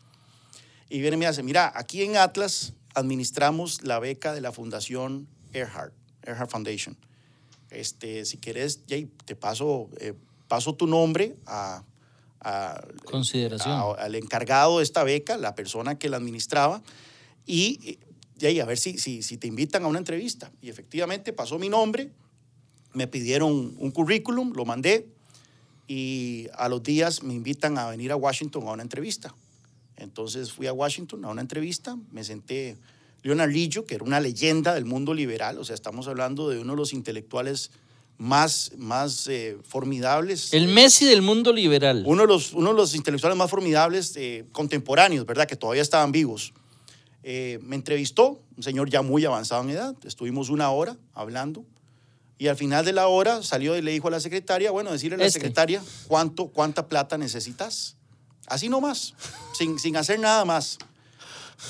Y viene y me hace, mira, aquí en Atlas administramos la beca de la Fundación Earhart, Earhart Foundation. Este, si quieres, Jay, te paso, eh, paso tu nombre a, a- Consideración. a- al encargado de esta beca, la persona que la administraba, y, eh, Jay, a ver si, si, si te invitan a una entrevista. Y efectivamente pasó mi nombre, me pidieron un currículum, lo mandé, y a los días me invitan a venir a Washington a una entrevista. Entonces fui a Washington a una entrevista, me senté Leonard Lillo, que era una leyenda del mundo liberal, o sea, estamos hablando de uno de los intelectuales más, más eh, formidables. El Messi del mundo liberal. Uno de los, uno de los intelectuales más formidables eh, contemporáneos, ¿verdad? Que todavía estaban vivos. Eh, me entrevistó, un señor ya muy avanzado en edad, estuvimos una hora hablando y al final de la hora salió y le dijo a la secretaria, bueno, decirle a la Este. secretaria cuánto, cuánta plata necesitas. Así nomás, sin, sin hacer nada más.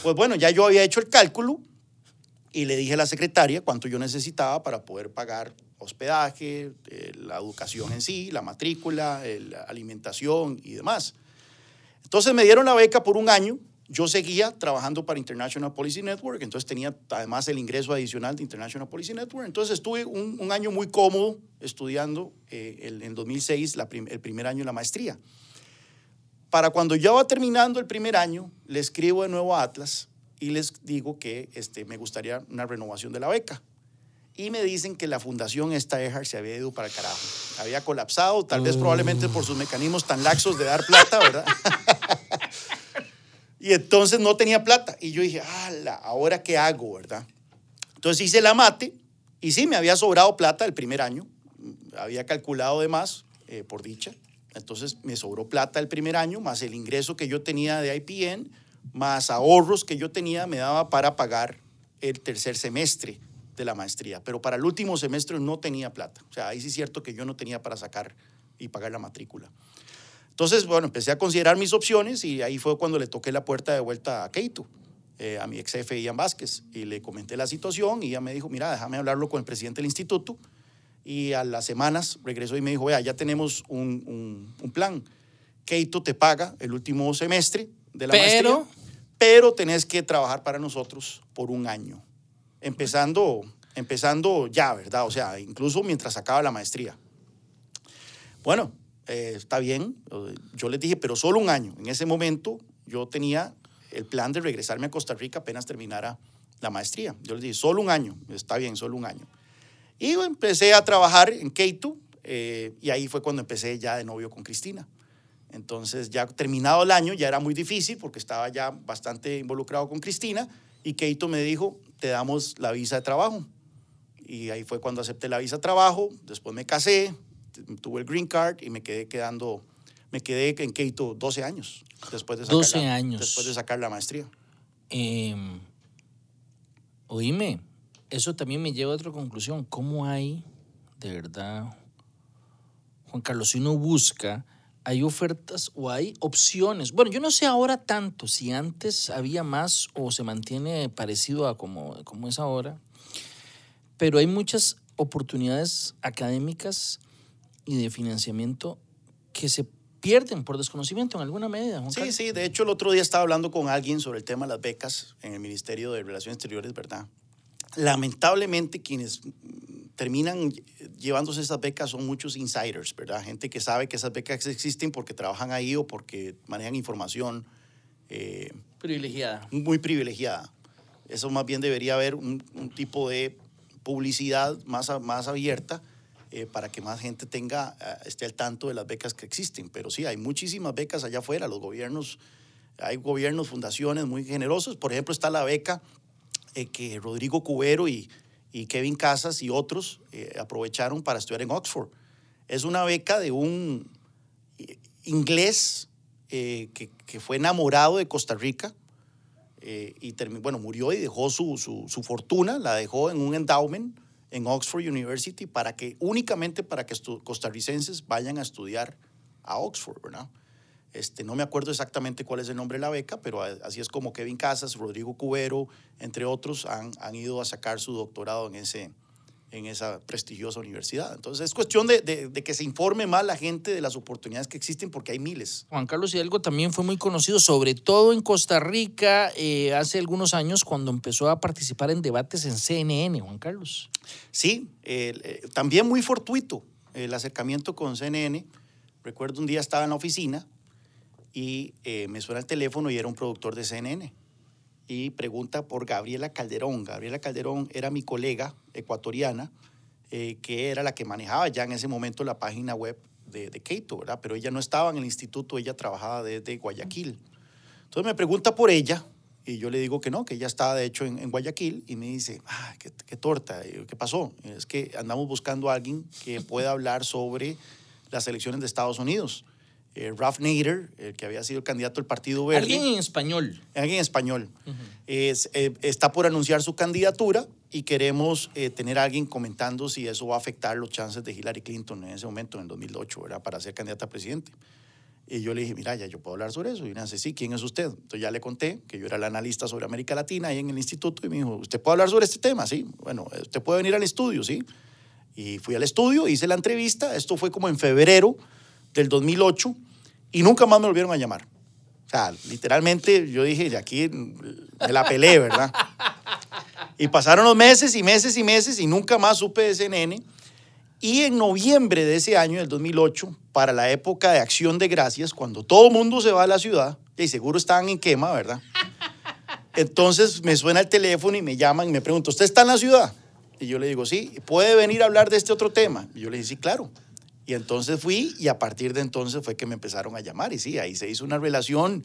Pues bueno, ya yo había hecho el cálculo y le dije a la secretaria cuánto yo necesitaba para poder pagar hospedaje, eh, la educación en sí, la matrícula, la alimentación y demás. Entonces me dieron la beca por un año. Yo seguía trabajando para International Policy Network, entonces tenía además el ingreso adicional de International Policy Network. Entonces estuve un, año muy cómodo estudiando eh, el- en 2006 la prim- el primer año de la maestría. Para cuando ya va terminando el primer año, le escribo de nuevo a Atlas y les digo que este, me gustaría una renovación de la beca. Y me dicen que la fundación esta EJAR se había ido para el carajo. Había colapsado, tal vez probablemente por sus mecanismos tan laxos de dar plata, ¿verdad? y entonces no tenía plata. Y yo dije, ala, ¿ahora qué hago, verdad? Entonces hice la mate y sí, me había sobrado plata el primer año. Había calculado de más, eh, por dicha. Entonces me sobró plata el primer año, más el ingreso que yo tenía de IPN, más ahorros que yo tenía, me daba para pagar el tercer semestre de la maestría. Pero para el último semestre no tenía plata. O sea, ahí sí es cierto que yo no tenía para sacar y pagar la matrícula. Entonces, bueno, empecé a considerar mis opciones y ahí fue cuando le toqué la puerta de vuelta a Keito, eh, a mi ex jefe Ian Vázquez, y le comenté la situación y ella me dijo, mira, déjame hablarlo con el presidente del instituto. Y a las semanas regresó y me dijo, vea, ya tenemos un, un- un plan. Keito te paga el último semestre de la Pero- maestría, pero tenés que trabajar para nosotros por un año, empezando, empezando ya, ¿verdad? O sea, incluso mientras acaba la maestría. Bueno, eh, está bien. Yo les dije, pero solo un año. En ese momento yo tenía el plan de regresarme a Costa Rica apenas terminara la maestría. Yo les dije, solo un año. Está bien, solo un año. Y empecé a trabajar en Keito eh, y ahí fue cuando empecé ya de novio con Cristina. Entonces, ya terminado el año, ya era muy difícil porque estaba ya bastante involucrado con Cristina y Keito me dijo, te damos la visa de trabajo. Y ahí fue cuando acepté la visa de trabajo, después me casé, tuve el green card y me quedé quedando, me quedé en Keito 12 años después de sacar, 12 la, años. Después de sacar la maestría. Eh, oíme, eso también me lleva a otra conclusión. ¿Cómo hay, de verdad, Juan Carlos, si uno busca, hay ofertas o hay opciones? Bueno, yo no sé ahora tanto si antes había más o se mantiene parecido a como, como es ahora, pero hay muchas oportunidades académicas y de financiamiento que se pierden por desconocimiento en alguna medida. Juan Sí, Carlos. sí, de hecho el otro día estaba hablando con alguien sobre el tema de las becas en el Ministerio de Relaciones Exteriores, ¿verdad? Lamentablemente quienes terminan llevándose esas becas son muchos insiders, ¿verdad? Gente que sabe que esas becas existen porque trabajan ahí o porque manejan información eh, Privilegiada. muy privilegiada. Eso más bien debería haber un, un tipo de publicidad más, más abierta eh, para que más gente tenga, eh, esté al tanto de las becas que existen. Pero sí, hay muchísimas becas allá afuera. Los gobiernos, hay gobiernos, fundaciones muy generosos. Por ejemplo, está la beca eh, que Rodrigo Cubero y, y Kevin Casas y otros eh, aprovecharon para estudiar en Oxford. Es una beca de un eh, inglés eh, que, que fue enamorado de Costa Rica eh, y bueno, murió y dejó su, su, su fortuna, la dejó en un endowment en Oxford University para que, únicamente para que costarricenses vayan a estudiar a Oxford, ¿verdad? Este, no me acuerdo exactamente cuál es el nombre de la beca, pero así es como Kevin Casas, Rodrigo Cubero, entre otros, han, han ido a sacar su doctorado en, ese, en esa prestigiosa universidad. Entonces es cuestión de, de- de que se informe más la gente de las oportunidades que existen porque hay miles. Juan Carlos Hidalgo también fue muy conocido, sobre todo en Costa Rica, eh, hace algunos años cuando empezó a participar en debates en CNN, Juan Carlos. Sí, eh, también muy fortuito el acercamiento con CNN. Recuerdo un día estaba en la oficina y eh, me suena el teléfono y era un productor de CNN. Y pregunta por Gabriela Calderón. Gabriela Calderón era mi colega ecuatoriana, eh, que era la que manejaba ya en ese momento la página web de, de Keito, ¿verdad? Pero ella no estaba en el instituto, ella trabajaba desde Guayaquil. Entonces me pregunta por ella y yo le digo que no, que ella estaba de hecho en, en Guayaquil y me dice, ah, qué, qué torta, yo, ¿qué pasó? Es que andamos buscando a alguien que pueda hablar sobre las elecciones de Estados Unidos. Eh, Ralph Nader, el que había sido el candidato del Partido Verde. Alguien en español. Alguien en español. Es, eh, está por anunciar su candidatura y queremos eh, tener a alguien comentando si eso va a afectar los chances de Hillary Clinton en ese momento, en el 2008, ¿verdad? para ser candidata a presidente. Y yo le dije, mira, ya yo puedo hablar sobre eso. Y me dice, sí, ¿quién es usted? Entonces ya le conté que yo era el analista sobre América Latina ahí en el instituto y me dijo, ¿usted puede hablar sobre este tema? Sí. Bueno, usted puede venir al estudio, sí. Y fui al estudio, hice la entrevista. Esto fue como en febrero del 2008 y nunca más me volvieron a llamar. O sea, literalmente yo dije, de aquí me la pelé, ¿verdad? Y pasaron los meses y meses y meses y nunca más supe de CNN. Y en noviembre de ese año, del 2008, para la época de Acción de Gracias, cuando todo el mundo se va a la ciudad, y seguro estaban en quema, ¿verdad? Entonces me suena el teléfono y me llaman y me preguntan, ¿usted está en la ciudad? Y yo le digo, sí, ¿puede venir a hablar de este otro tema? Y yo le dije, sí, claro. Y entonces fui y a partir de entonces fue que me empezaron a llamar. Y sí, ahí se hizo una relación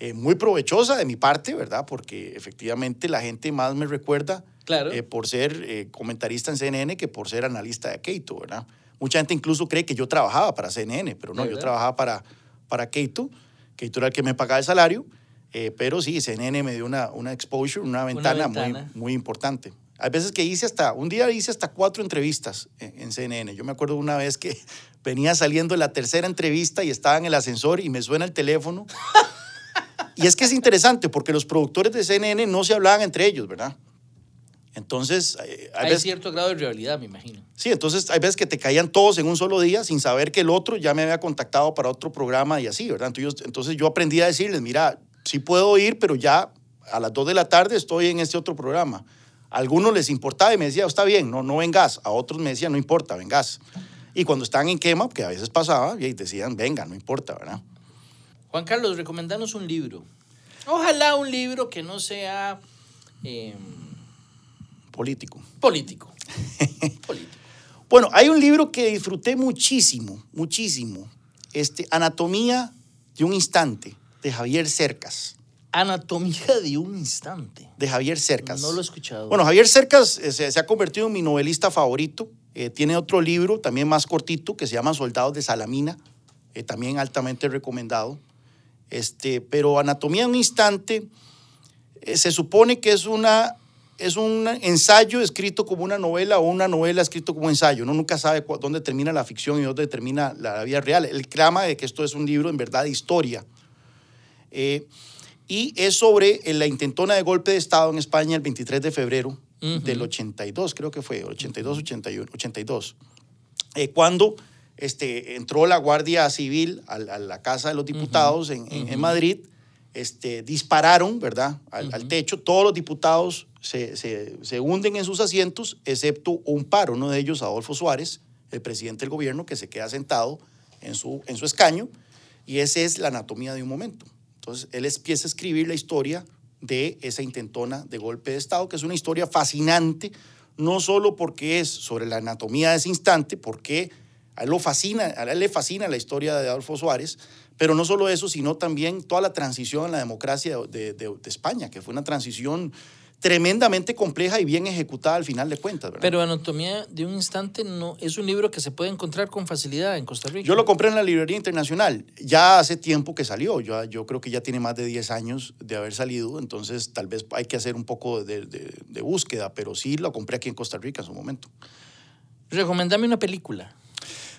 eh, muy provechosa de mi parte, ¿verdad? Porque efectivamente la gente más me recuerda Claro. eh, por ser eh, comentarista en CNN que por ser analista de Keito, ¿verdad? Mucha gente incluso cree que yo trabajaba para CNN, pero no, ¿De yo trabajaba para, para Keito. Keito era el que me pagaba el salario, eh, pero sí, CNN me dio una, una exposure, una ventana, ventana. Muy, muy importante. Hay veces que hice hasta, un día hice hasta cuatro entrevistas en, en CNN. Yo me acuerdo una vez que venía saliendo la tercera entrevista y estaba en el ascensor y me suena el teléfono. y es que es interesante porque los productores de CNN no se hablaban entre ellos, ¿verdad? Entonces, eh, hay Hay veces, cierto grado de realidad, me imagino. sí, entonces hay veces que te caían todos en un solo día sin saber que el otro ya me había contactado para otro programa y así, ¿verdad? Entonces, yo- entonces yo aprendí a decirles, mira, sí puedo ir, pero ya a las 2 de la tarde estoy en este otro programa. A algunos les importaba y me decía, está bien, no, no vengas. A otros me decían, no importa, vengas. Y cuando estaban en quema, que a veces pasaba, y decían, venga, no importa, ¿verdad? Juan Carlos, recomendanos un libro. Ojalá un libro que no sea eh, Político. político. político. Bueno, hay un libro que disfruté muchísimo, muchísimo. Este, Anatomía de un instante, de Javier Cercas. Anatomía de un instante. De Javier Cercas. No lo he escuchado. Bueno, Javier Cercas eh, se, se ha convertido en mi novelista favorito. Eh, tiene otro libro, también más cortito, que se llama Soldados de Salamina, eh, también altamente recomendado. Este, pero Anatomía de un instante eh, se supone que es, una, es un ensayo escrito como una novela o una novela escrito como ensayo. Uno nunca sabe dónde termina la ficción y dónde termina la vida real. El crama de que esto es un libro en verdad de historia. Eh, y es sobre eh, la intentona de golpe de Estado en España el 23 de febrero Ujú. del 82, creo que fue, 82, 81, 82. Eh, cuando este, entró la Guardia Civil a, la- a la Casa de los Diputados en, en- en Madrid, este, dispararon, ¿verdad?, al, al techo. Todos los diputados se, se- se hunden en sus asientos, excepto un par, uno de ellos, Adolfo Suárez, el presidente del gobierno, que se queda sentado en su, en su escaño, y esa es la anatomía de un momento. Entonces, él empieza a escribir la historia de esa intentona de golpe de Estado, que es una historia fascinante, no solo porque es sobre la anatomía de ese instante, porque a él, lo fascina, a él le fascina la historia de Adolfo Suárez, pero no solo eso, sino también toda la transición en la democracia de, de- de España, que fue una transición tremendamente compleja y bien ejecutada al final de cuentas. ¿verdad? Pero Anatomía de un instante no es un libro que se puede encontrar con facilidad en Costa Rica. Yo lo compré en la librería internacional. Ya hace tiempo que salió. Yo, yo creo que ya tiene más de 10 años de haber salido. Entonces, tal vez hay que hacer un poco de, de- de búsqueda. Pero sí lo compré aquí en Costa Rica en su momento. Recomendame una película.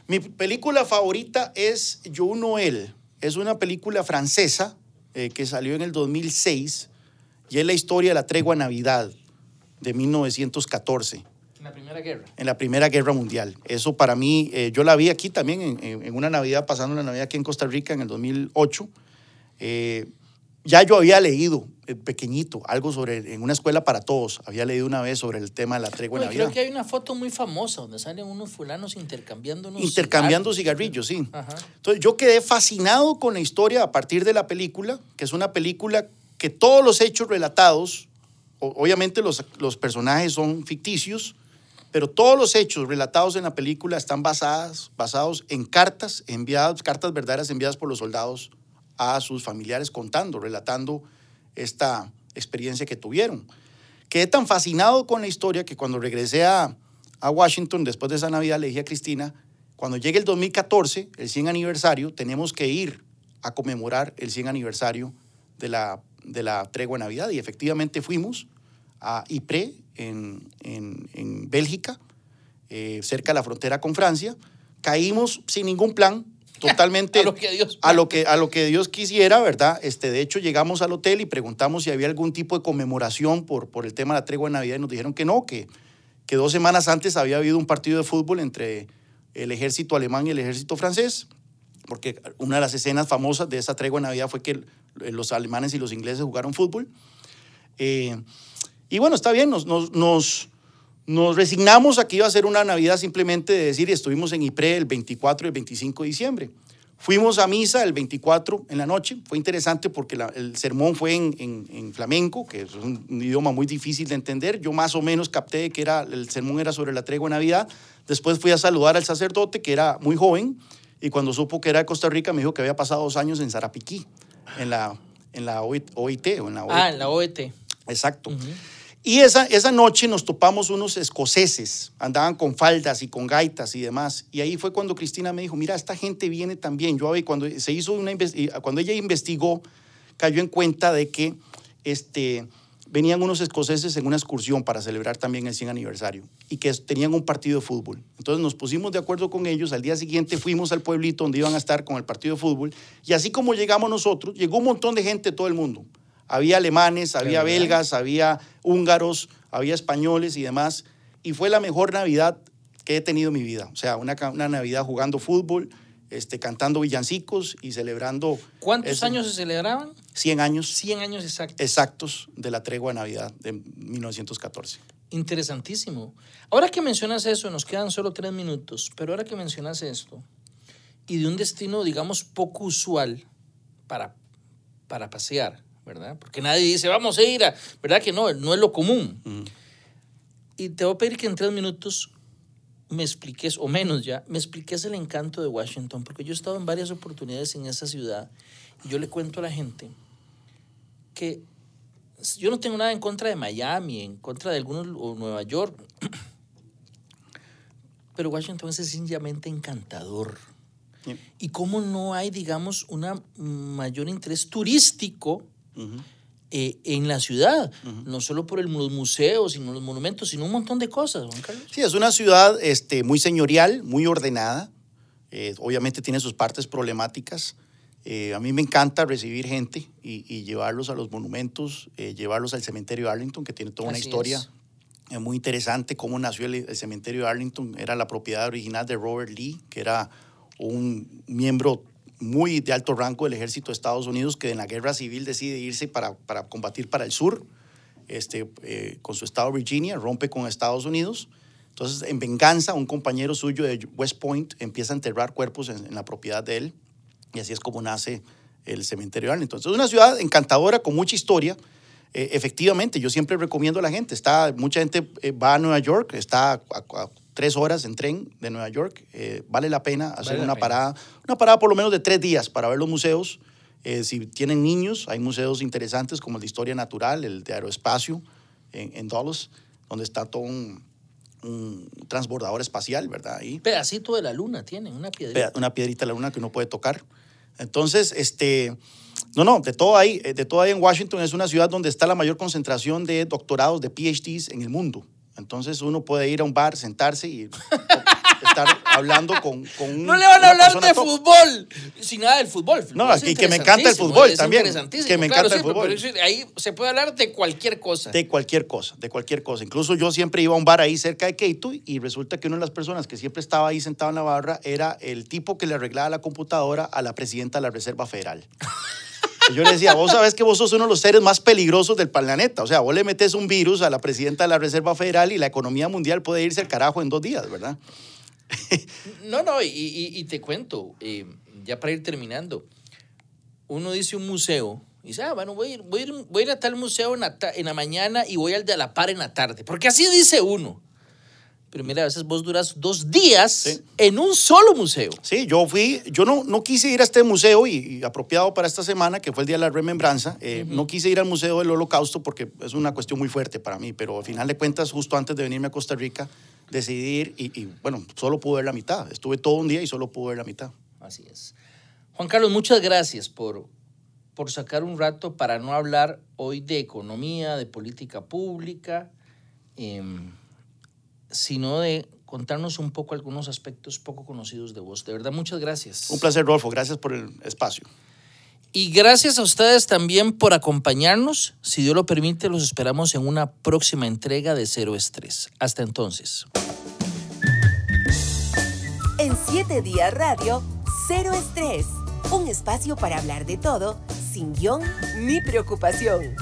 Mi película favorita es Yo Noel. Es una película francesa eh, que salió en el 2006 y es la historia de la tregua Navidad de 1914 La Primera Guerra. en la Primera Guerra Mundial. Eso para mí, eh, yo la vi aquí también en, en- en una Navidad, pasando la Navidad aquí en Costa Rica en el 2008. Eh, ya yo había leído, eh, pequeñito, algo sobre, en una escuela para todos, había leído una vez sobre el tema de la tregua de Bueno, Navidad. creo que hay una foto muy famosa donde salen unos fulanos intercambiando unos Intercambiando cigarros. cigarrillos, sí. Ajá. Entonces yo quedé fascinado con la historia a partir de la película, que es una película que todos los hechos relatados, obviamente los, los personajes son ficticios, pero todos los hechos relatados en la película están basadas, basados en cartas enviadas, cartas verdaderas enviadas por los soldados a sus familiares contando, relatando esta experiencia que tuvieron. Quedé tan fascinado con la historia que cuando regresé a, a Washington después de esa Navidad le dije a Cristina, cuando llegue el 2014, el 100 aniversario, tenemos que ir a conmemorar el 100 aniversario de la, de la tregua de Navidad. Y efectivamente fuimos a Ypres, en, en, en Bélgica, eh, cerca de la frontera con Francia. Caímos sin ningún plan, totalmente A lo que Dios a lo que, a lo que Dios quisiera, ¿verdad? Este, de hecho, llegamos al hotel y preguntamos si había algún tipo de conmemoración por, por el tema de la tregua de Navidad y nos dijeron que no, que, que dos semanas antes había habido un partido de fútbol entre el ejército alemán y el ejército francés, porque una de las escenas famosas de esa tregua de Navidad fue que los alemanes y los ingleses jugaron fútbol. Eh, y bueno, está bien, nos, nos, nos, nos resignamos a que iba a ser una Navidad simplemente de decir, estuvimos en Ypres el 24 y el 25 de diciembre. Fuimos a misa el 24 en la noche. Fue interesante porque la- el sermón fue en, en- en flamenco, que es un, un idioma muy difícil de entender. Yo más o menos capté que era, el sermón era sobre la tregua de Navidad. Después fui a saludar al sacerdote, que era muy joven, y cuando supo que era de Costa Rica, me dijo que había pasado dos años en Zarapiquí, en la, en la OIT, OIT, o en la OIT. Ah, en la OET. Exacto. Y esa, esa noche nos topamos unos escoceses, andaban con faldas y con gaitas y demás. Y ahí fue cuando Cristina me dijo, mira, esta gente viene también. Yo cuando se hizo una cuando ella investigó, cayó en cuenta de que este, venían unos escoceses en una excursión para celebrar también el 100 aniversario y que tenían un partido de fútbol. Entonces nos pusimos de acuerdo con ellos. Al día siguiente fuimos al pueblito donde iban a estar con el partido de fútbol. Y así como llegamos nosotros, llegó un montón de gente de todo el mundo. Había alemanes, había belgas, había húngaros, había españoles y demás. Y fue la mejor Navidad que he tenido en mi vida. O sea, una, una Navidad jugando fútbol, este, cantando villancicos y celebrando. ¿Cuántos ese- años se celebraban? 100 años 100 años exactos. exactos de la tregua de Navidad de 1914. Interesantísimo. Ahora que mencionas eso, nos quedan solo tres minutos, pero ahora que mencionas esto, y de un destino, digamos, poco usual para, para pasear, ¿verdad? Porque nadie dice, vamos a ir a, ¿verdad que no? No es lo común. Y te voy a pedir que en tres minutos me expliques, o menos ya, me expliques el encanto de Washington, porque yo he estado en varias oportunidades en esa ciudad y yo le cuento a la gente que yo no tengo nada en contra de Miami, en contra de algunos, o Nueva York, pero Washington es sencillamente encantador. Sí. Y cómo no hay, digamos, un mayor interés turístico eh, en la ciudad, no solo por el- los museos, sino los monumentos, sino un montón de cosas, Juan Carlos. Sí, es una ciudad este, muy señorial, muy ordenada. Eh, obviamente tiene sus partes problemáticas. Eh, a mí me encanta recibir gente y, y llevarlos a los monumentos, eh, llevarlos al cementerio de Arlington, que tiene toda una Así historia es. eh, muy interesante. Cómo nació el, el cementerio de Arlington. Era la propiedad original de Robert Lee, que era un miembro muy de alto rango del ejército de Estados Unidos, que en la guerra civil decide irse para, para combatir para el sur este, eh, con su estado Virginia, rompe con Estados Unidos. Entonces, en venganza, un compañero suyo de West Point empieza a enterrar cuerpos en, en la propiedad de él. Y así es como nace el cementerio Arlington. Entonces, es una ciudad encantadora, con mucha historia. Eh, efectivamente, yo siempre recomiendo a la gente. Está, mucha gente eh, va a Nueva York, está a, a- tres horas en tren de Nueva York. Eh, vale la pena hacer Vale la una pena. parada, una parada por lo menos de tres días para ver los museos. Eh, si tienen niños, hay museos interesantes como el de Historia Natural, el de Aeroespacio en, en Dulles, donde está todo un, un transbordador espacial, ¿verdad? Ahí pedacito de la luna tienen, una piedrita. una piedrita de la luna que uno puede tocar. Entonces, este, no, no, de todo ahí, eh, de todo ahí en Washington es una ciudad donde está la mayor concentración de doctorados, de PhDs en el mundo. Entonces uno puede ir a un bar, sentarse y estar hablando con, con un- No le van a hablar de top. fútbol, sin nada del fútbol. No, y que me encanta el fútbol es también, que me claro, encanta el fútbol. pero ahí se puede hablar de cualquier cosa. De cualquier cosa, de cualquier cosa. Incluso yo siempre iba a un bar ahí cerca de Keito y resulta que una de las personas que siempre estaba ahí sentado en la barra era el tipo que le arreglaba la computadora a la presidenta de la Reserva Federal. Yo le decía, vos sabés que vos sos uno de los seres más peligrosos del planeta. O sea, vos le metes un virus a la presidenta de la Reserva Federal y la economía mundial puede irse al carajo en dos días, ¿verdad? No, no, y, y- y te cuento, eh, ya para ir terminando, uno dice un museo, y dice, ah, bueno, voy a ir, voy a ir, voy a, ir a tal museo en la, ta- en la mañana y voy al de la par en la tarde, porque así dice uno. Pero mira, a veces vos duras dos días Sí. en un solo museo. Sí, yo fui, yo no, no quise ir a este museo y, y apropiado para esta semana, que fue el Día de la Remembranza, eh, no quise ir al Museo del Holocausto porque es una cuestión muy fuerte para mí, pero al final de cuentas, justo antes de venirme a Costa Rica, decidir y, y, bueno, solo pude ver la mitad. Estuve todo un día y solo pude ver la mitad. Así es. Juan Carlos, muchas gracias por, por sacar un rato para no hablar hoy de economía, de política pública, em, sino de contarnos un poco algunos aspectos poco conocidos de vos. De verdad, muchas gracias. Un placer, Rolfo. Gracias por el espacio. Y gracias a ustedes también por acompañarnos. Si Dios lo permite, los esperamos en una próxima entrega de Cero Estrés. Hasta entonces. En siete días radio, Cero Estrés. Un espacio para hablar de todo, sin guion ni preocupación.